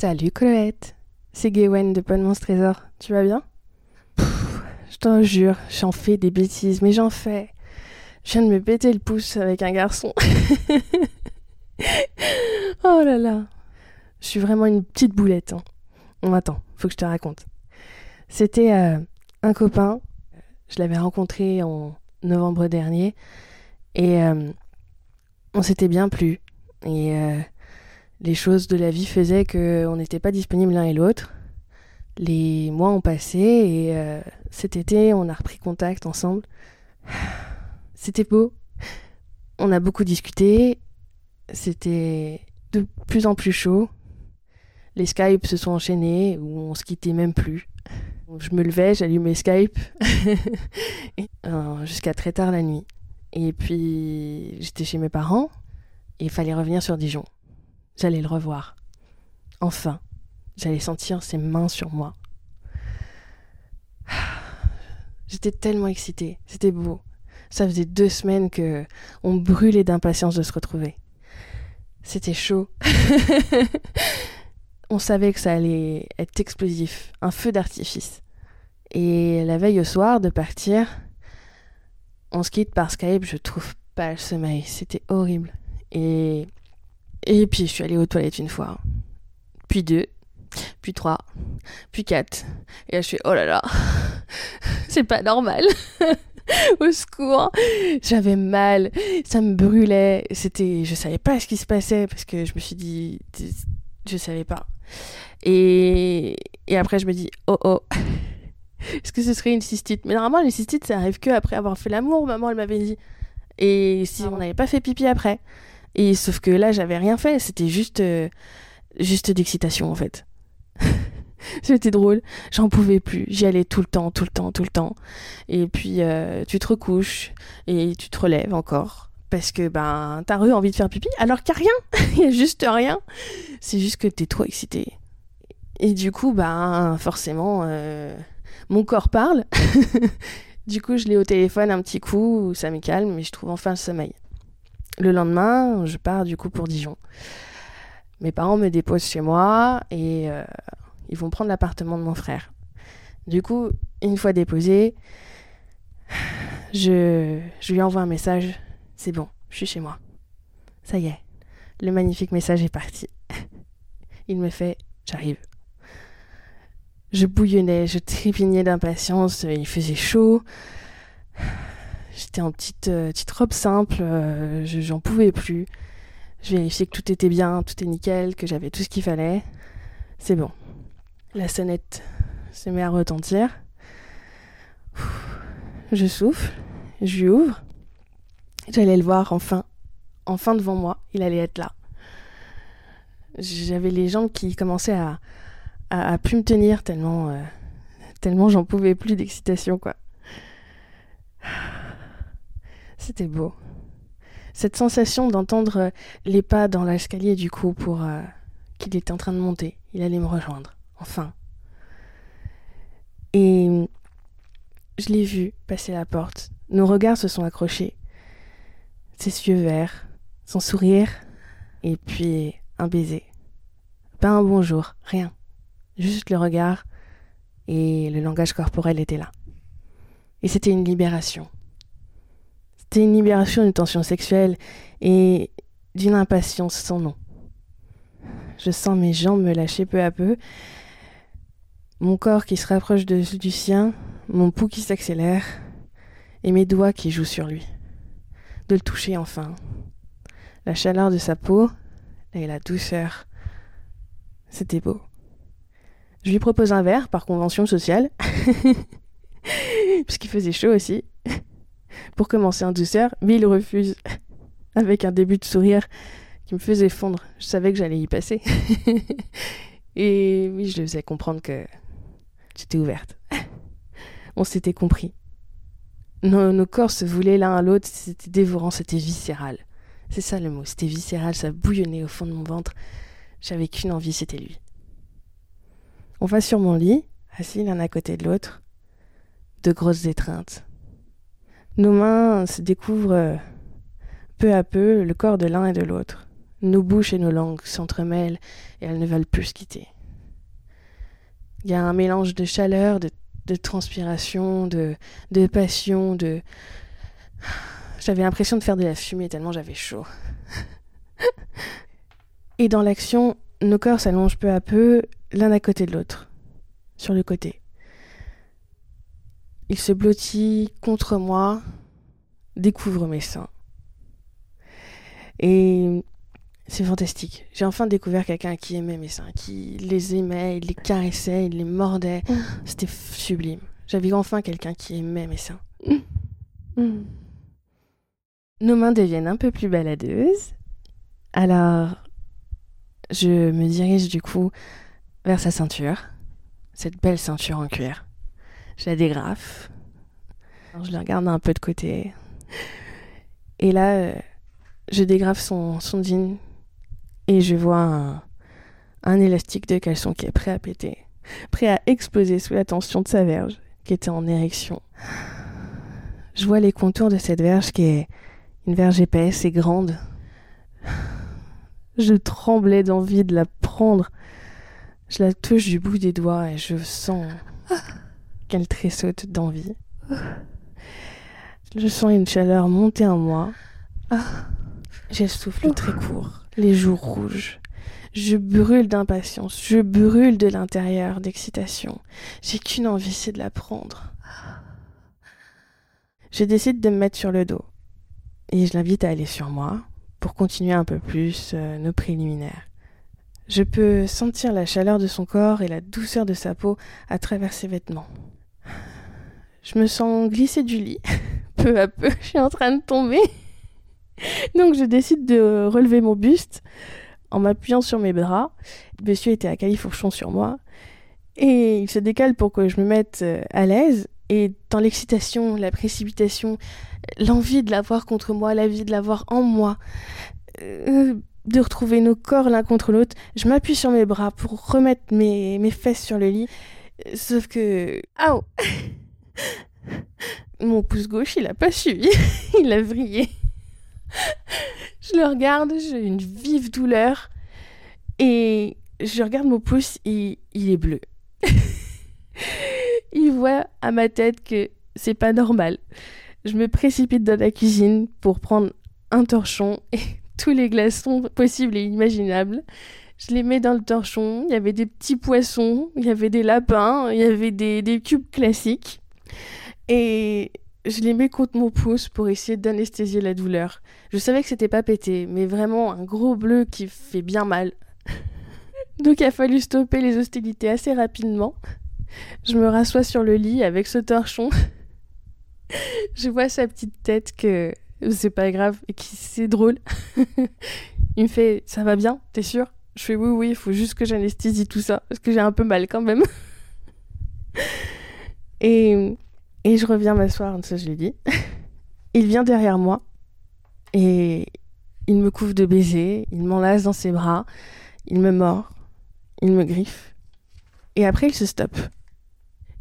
Salut Chloé, c'est Gwen de Bonne Monstre Trésor. Tu vas bien? Je t'en jure, j'en fais des bêtises, mais j'en fais. Je viens de me péter le pouce avec un garçon. oh là là. Je suis vraiment une petite boulette. Hein. Bon, faut que je te raconte. C'était euh, un copain. Je l'avais rencontré en novembre dernier. Et euh, on s'était bien plu. Euh, les choses de la vie faisaient qu'on n'était pas disponibles l'un et l'autre. Les mois ont passé et euh, cet été, on a repris contact ensemble. C'était beau. On a beaucoup discuté. C'était de plus en plus chaud. Les Skype se sont enchaînés où on se quittait même plus. Je me levais, j'allumais Skype euh, jusqu'à très tard la nuit. Et puis j'étais chez mes parents et il fallait revenir sur Dijon. J'allais le revoir. Enfin, j'allais sentir ses mains sur moi. J'étais tellement excitée, c'était beau. Ça faisait deux semaines que on brûlait d'impatience de se retrouver. C'était chaud. on savait que ça allait être explosif, un feu d'artifice. Et la veille au soir de partir, on se quitte par Skype, je trouve pas le sommeil, c'était horrible. Et et puis je suis allée aux toilettes une fois, puis deux, puis trois, puis quatre. Et là je suis oh là là, c'est pas normal. Au secours, j'avais mal, ça me brûlait. C'était, je savais pas ce qui se passait parce que je me suis dit, je savais pas. Et, et après je me dis oh oh, est-ce que ce serait une cystite? Mais normalement les cystites ça arrive que après avoir fait l'amour, maman elle m'avait dit. Et si on n'avait pas fait pipi après. Et sauf que là, j'avais rien fait. C'était juste, euh, juste d'excitation en fait. C'était drôle. J'en pouvais plus. J'y allais tout le temps, tout le temps, tout le temps. Et puis euh, tu te recouches et tu te relèves encore parce que ben t'as eu envie de faire pipi alors qu'il n'y a rien. Il y a juste rien. C'est juste que t'es trop excité. Et du coup, ben forcément, euh, mon corps parle. du coup, je l'ai au téléphone un petit coup, ça me calme, mais je trouve enfin le sommeil. Le lendemain, je pars du coup pour Dijon. Mes parents me déposent chez moi et euh, ils vont prendre l'appartement de mon frère. Du coup, une fois déposé, je, je lui envoie un message. C'est bon, je suis chez moi. Ça y est, le magnifique message est parti. Il me fait, j'arrive. Je bouillonnais, je trépignais d'impatience, il faisait chaud. J'étais en petite, euh, petite robe simple, euh, j'en pouvais plus. Je vérifiais que tout était bien, tout est nickel, que j'avais tout ce qu'il fallait. C'est bon. La sonnette se met à retentir. Je souffle, je lui ouvre. J'allais le voir enfin, enfin devant moi, il allait être là. J'avais les jambes qui commençaient à, à, plus me tenir tellement, euh, tellement j'en pouvais plus d'excitation quoi. C'était beau. Cette sensation d'entendre euh, les pas dans l'escalier du coup pour euh, qu'il était en train de monter. Il allait me rejoindre. Enfin. Et je l'ai vu passer la porte. Nos regards se sont accrochés. Ses yeux verts, son sourire, et puis un baiser. Pas un bonjour, rien. Juste le regard et le langage corporel était là. Et c'était une libération. C'était une libération d'une tension sexuelle et d'une impatience sans nom. Je sens mes jambes me lâcher peu à peu, mon corps qui se rapproche de, du sien, mon pouls qui s'accélère et mes doigts qui jouent sur lui. De le toucher enfin. La chaleur de sa peau et la douceur. C'était beau. Je lui propose un verre par convention sociale, puisqu'il faisait chaud aussi, pour commencer en douceur, mais il refuse, avec un début de sourire qui me faisait fondre. Je savais que j'allais y passer. Et oui, je lui faisais comprendre que j'étais ouverte. On s'était compris. Nos, nos, corps se voulaient l'un à l'autre, c'était dévorant, c'était viscéral. C'est ça le mot, c'était viscéral, ça bouillonnait au fond de mon ventre. J'avais qu'une envie, c'était lui. On va sur mon lit, assis l'un à côté de l'autre, de grosses étreintes. Nos mains se découvrent euh, peu à peu le corps de l'un et de l'autre. Nos bouches et nos langues s'entremêlent et elles ne veulent plus se quitter. Il y a un mélange de chaleur, de, transpiration, de, de passion, de... J'avais l'impression de faire de la fumée tellement j'avais chaud. et dans l'action, nos corps s'allongent peu à peu, l'un à côté de l'autre, sur le côté. Il se blottit contre moi, découvre mes seins. Et c'est fantastique. J'ai enfin découvert quelqu'un qui aimait mes seins, qui les aimait, il les caressait, il les mordait. C'était sublime. J'avais enfin quelqu'un qui aimait mes seins. Nos mains deviennent un peu plus baladeuses. Alors, je me dirige du coup vers sa ceinture, cette belle ceinture en cuir. Je la dégrafe. Je la regarde un peu de côté. Et là, je dégrafe son, son jean et je vois un, un élastique de caleçon qui est prêt à péter, prêt à exploser sous la tension de sa verge qui était en érection. Je vois les contours de cette verge qui est une verge épaisse et grande. Je tremblais d'envie de la prendre. Je la touche du bout des doigts et je sens qu'elle tressaute d'envie. Je sens une chaleur monter en moi. J'ai le souffle très court, les joues rouges. Je brûle d'impatience, je brûle de l'intérieur d'excitation. J'ai qu'une envie, c'est de la prendre. Je décide de me mettre sur le dos et je l'invite à aller sur moi pour continuer un peu plus euh, nos préliminaires. Je peux sentir la chaleur de son corps et la douceur de sa peau à travers ses vêtements. Je me sens glisser du lit. peu à peu, je suis en train de tomber. Donc je décide de relever mon buste en m'appuyant sur mes bras. monsieur était à califourchon sur moi. Et il se décale pour que je me mette euh, à l'aise. Et dans l'excitation, la précipitation, l'envie de l'avoir contre moi, l'envie de l'avoir en moi, euh, de retrouver nos corps l'un contre l'autre, je m'appuie sur mes bras pour remettre mes, mes fesses sur le lit. Sauf que... Ah Mon pouce gauche, il a pas suivi. il a vrillé. je le regarde, j'ai une vive douleur. Et je regarde mon pouce, et il est bleu. il voit à ma tête que c'est pas normal. Je me précipite dans la cuisine pour prendre un torchon et tous les glaçons possibles et imaginables. Je les mets dans le torchon. Il y avait des petits poissons, il y avait des lapins, il y avait des cubes classiques. Et je les mets contre mon pouce pour essayer d'anesthésier la douleur. Je savais que c'était pas pété, mais vraiment un gros bleu qui fait bien mal. Donc il a fallu stopper les hostilités assez rapidement. Je me rassois sur le lit avec ce torchon. je vois sa petite tête que c'est pas grave et qui c'est drôle. il me fait ça va bien, t'es sûr? Je fais oui oui, il faut juste que j'anesthésie tout ça parce que j'ai un peu mal quand même. Et je reviens m'asseoir, ça je l'ai dit. il vient derrière moi et il me couvre de baisers, il m'enlace dans ses bras, il me mord, il me griffe. Et après il se stoppe.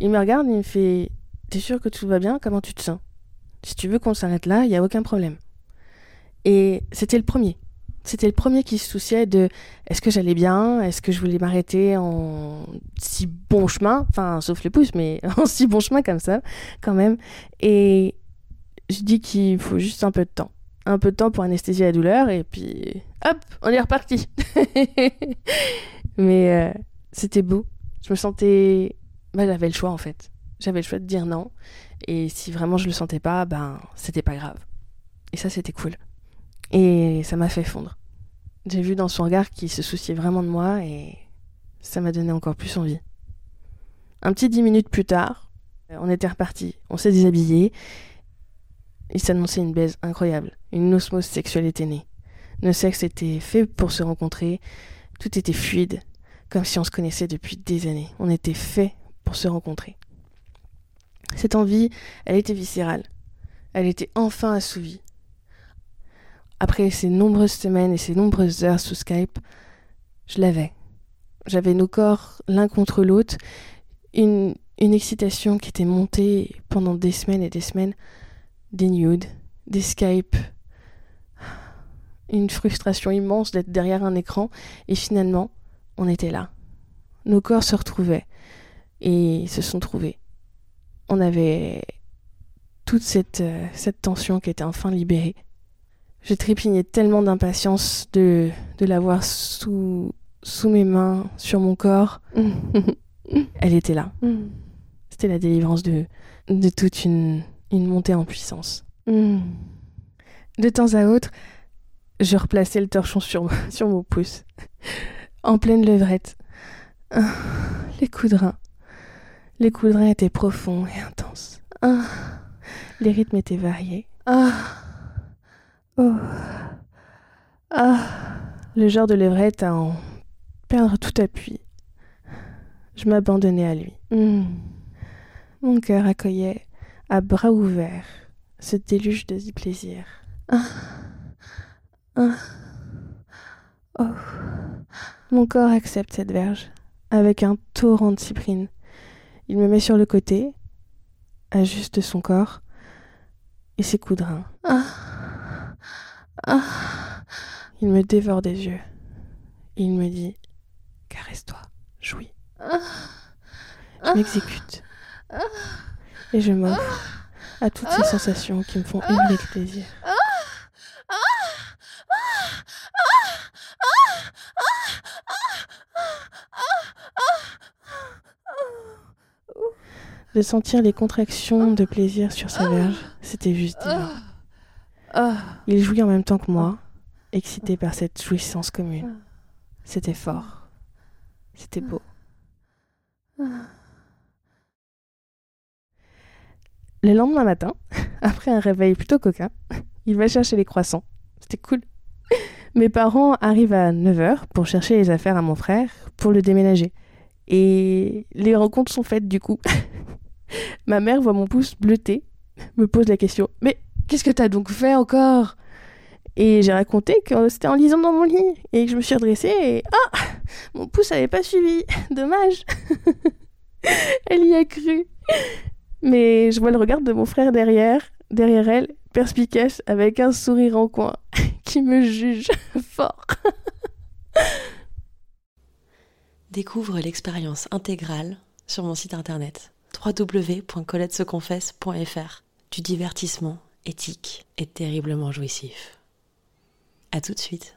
Il me regarde il me fait T'es sûr que tout va bien? Comment tu te sens? Si tu veux qu'on s'arrête là, il n'y a aucun problème. Et c'était le premier. C'était le premier qui se souciait de est-ce que j'allais bien, est-ce que je voulais m'arrêter en si bon chemin, enfin sauf les pouces, mais en si bon chemin comme ça, quand même. Et je dis qu'il faut juste un peu de temps. Un peu de temps pour anesthésier la douleur et puis hop, on est reparti. mais euh, c'était beau. Je me sentais. Bah, j'avais le choix en fait. J'avais le choix de dire non. Et si vraiment je le sentais pas, ben c'était pas grave. Et ça c'était cool. Et ça m'a fait fondre. J'ai vu dans son regard qu'il se souciait vraiment de moi et ça m'a donné encore plus envie. Un petit dix minutes plus tard, on était reparti. On s'est déshabillé. Il s'annonçait une baise incroyable. Une osmose sexuelle était née. Nos sexes étaient faits pour se rencontrer. Tout était fluide, comme si on se connaissait depuis des années. On était faits pour se rencontrer. Cette envie, elle était viscérale. Elle était enfin assouvie. Après ces nombreuses semaines et ces nombreuses heures sous Skype, je l'avais. J'avais nos corps l'un contre l'autre, une, excitation qui était montée pendant des semaines et des semaines, des nudes, des Skype, une frustration immense d'être derrière un écran, et finalement, on était là. Nos corps se retrouvaient et se sont trouvés. On avait toute cette, euh, cette tension qui était enfin libérée. Je trépignais tellement d'impatience de, de l'avoir sous, sous mes mains, sur mon corps. Elle était là. C'était la délivrance de, de toute une, une montée en puissance. De temps à autre, je replaçais le torchon sur, sur mon pouce, en pleine levrette. Ah, les coups de rein. Les coups de rein étaient profonds et intenses. Ah, les rythmes étaient variés. Ah, oh, ah, le genre de levrette à en perdre tout appui. Je m'abandonnais à lui. Hmm. Mon cœur accueillait à bras ouverts ce déluge de plaisir. Ah. Ah. Oh. Mon corps accepte cette verge avec un torrent de cyprine. Il me met sur le côté, ajuste son corps et ses coups de rein. Ah. Ah. Il me dévore des yeux. Il me dit Caresse-toi, jouis. Je m'exécute. Et je m'offre à toutes ces sensations qui me font hurler de plaisir. De sentir les contractions de plaisir sur sa verge, c'était juste divin. Il jouit en même temps que moi, excité par cette jouissance commune. C'était fort. C'était beau. Le lendemain matin, après un réveil plutôt coquin, il va chercher les croissants. C'était cool. Mes parents arrivent à 9h pour chercher les affaires à mon frère pour le déménager. Et les rencontres sont faites du coup. Ma mère voit mon pouce bleuté, me pose la question Mais qu'est-ce que t'as donc fait encore? Et j'ai raconté que c'était en lisant dans mon lit et que je me suis redressée et Ah! Mon pouce n'avait pas suivi. Dommage. Elle y a cru. Mais je vois le regard de mon frère derrière, derrière elle, perspicace, avec un sourire en coin, qui me juge fort. Découvre l'expérience intégrale sur mon site internet www.coletteseconfesse.fr du divertissement éthique et terriblement jouissif. À tout de suite.